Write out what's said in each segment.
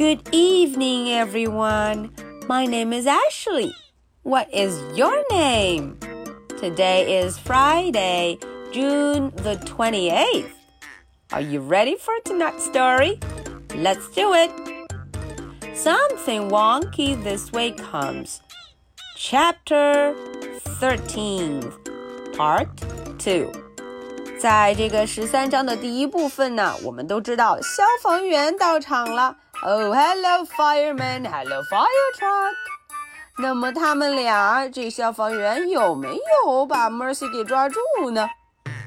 Good evening, everyone. My name is Ashley. What is your name? Today is Friday, June the 28th. Are you ready for tonight's story? Let's do it. Something wonky this way comes. Chapter 13, Part 2. 在这个十三章的第一部分呢，我们都知道消防员到场了。 Oh, hello, fireman! Hello, fire truck! 那么他们俩，这消防员有没有把 Mercy 给抓住呢？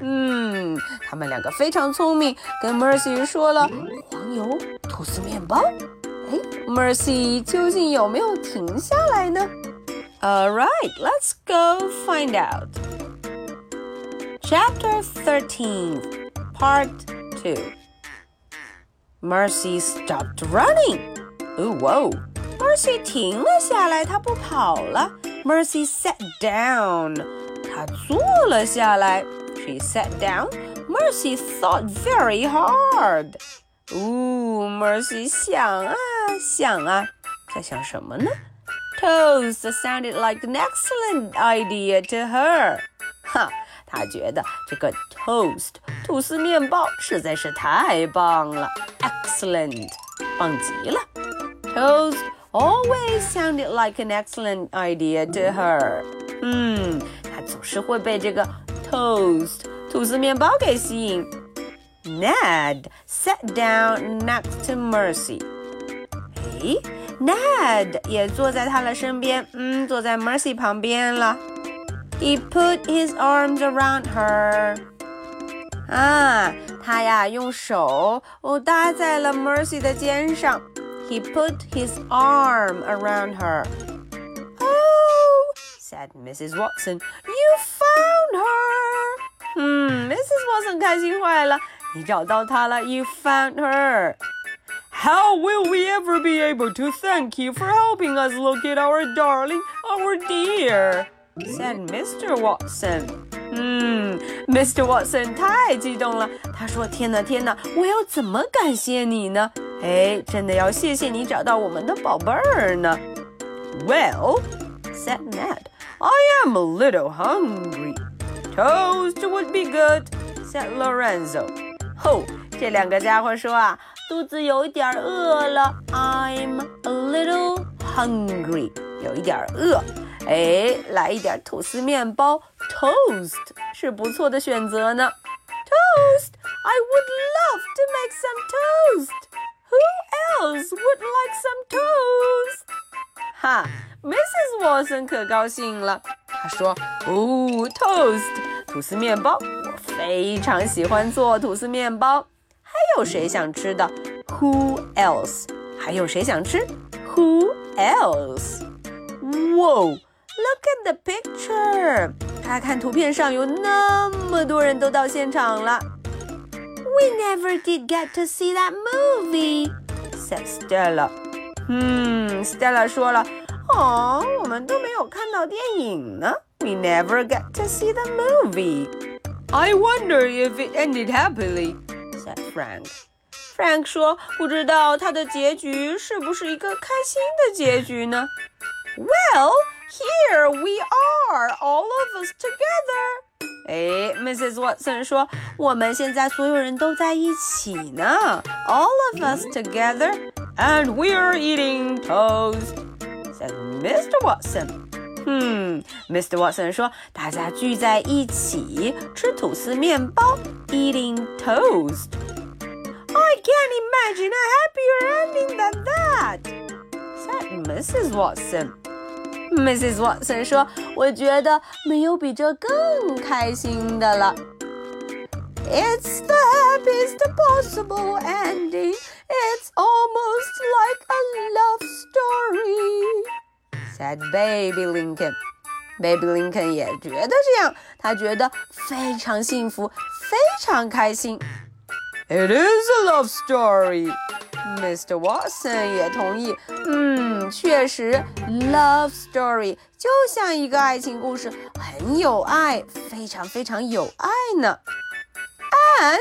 嗯，他们两个非常聪明，跟 Mercy 说了黄油吐司面包。哎，Mercy 究竟有没有停下来呢？All right, let's go find out. Chapter 13, Part 2. Mercy stopped running. Oh, whoa. Mercy 停了下来，她不跑了。Mercy sat down. 她坐了下来。She sat down. Mercy thought very hard. Ooh, Mercy 想啊想啊，在想什么呢？Toast sounded like an excellent idea to her. 哈。他觉得这个 toast 吐司面包实在是太棒了 ，excellent，棒极了。Toast always sounded like an excellent idea to her。嗯，她总是会被这个 toast 吐司面包给吸引。Ned sat down next to Mercy。诶，Ned 也坐在她的身边，嗯，坐在 Mercy 旁边了。He put his arms around her. 啊，他呀用手哦搭在了 Mercy 的肩上。He put his arm around her. Oh, said Mrs. Watson, you found her. 嗯，Mrs. Watson 开心坏了，你找到她了，You found her. How will we ever be able to thank you for helping us locate our darling, our dear? said Mr. Watson. 嗯，Mr. Watson 太激动了。他说：“天哪，天哪，我要怎么感谢你呢？哎，真的要谢谢你找到我们的宝贝儿呢。” Well, said Ned, I am a little hungry. Toast would be good, said Lorenzo. 吼，这两个家伙说啊，肚子有一点饿了。I'm a little hungry，有一点饿。 哎，来一点吐司面包，toast 是不错的选择呢。Toast, I would love to make some toast. Who else would like some toast? 哈，Mrs. Watson 可高兴了。她说：“哦，toast 吐司面包，我非常喜欢做吐司面包。还有谁想吃的？Who else？还有谁想吃？Who else？who？Whoa！Look at the picture，看看图片上有那么多人都到现场了。We never did get to see that movie, said Stella. 嗯，Stella 说了，哦，我们都没有看到电影呢。We never get to see the movie. I wonder if it ended happily, said Frank. Frank 说，不知道它的结局是不是一个开心的结局呢？Well. Here we are, all of us together. 哎，Mrs. Watson 说，我们现在所有人都在一起呢，all of us together, and we're eating toast," said Mr. Watson. 嗯，Mr. Watson 说，大家聚在一起吃吐司面包，eating toast. I can't imagine a happier ending than that, said Mrs. Watson. Mrs. Watson 说：“我觉得没有比这更开心的了。” It's the happiest possible ending. It's almost like a love story," said Baby Lincoln. Baby Lincoln 也觉得这样，他觉得非常幸福，非常开心。It is a love story. Mr. Watson 也同意，嗯， 确实，love story 就像一个爱情故事，很有爱，非常非常有爱呢。And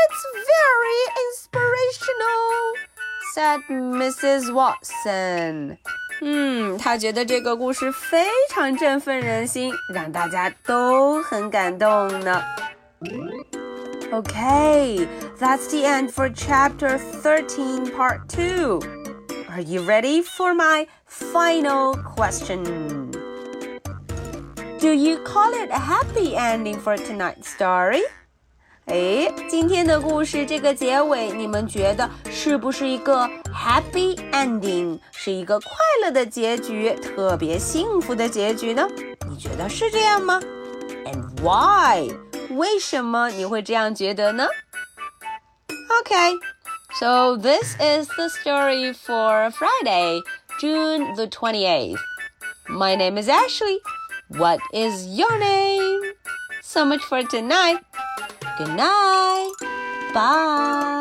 it's very inspirational, said Mrs. Watson. 嗯，他觉得这个故事非常振奋人心，让大家都很感动呢。Okay, that's the end for chapter 13, part 2. Are you ready for my final question? Do you call it a happy ending for tonight's story? 哎，今天的故事这个结尾，你们觉得是不是一个 happy ending，是一个快乐的结局，特别幸福的结局呢？你觉得是这样吗？And why？为什么你会这样觉得呢？Okay, so this is the story for Friday, June the 28th. My name is Ashley. What is your name? So much for tonight. Good night. Bye.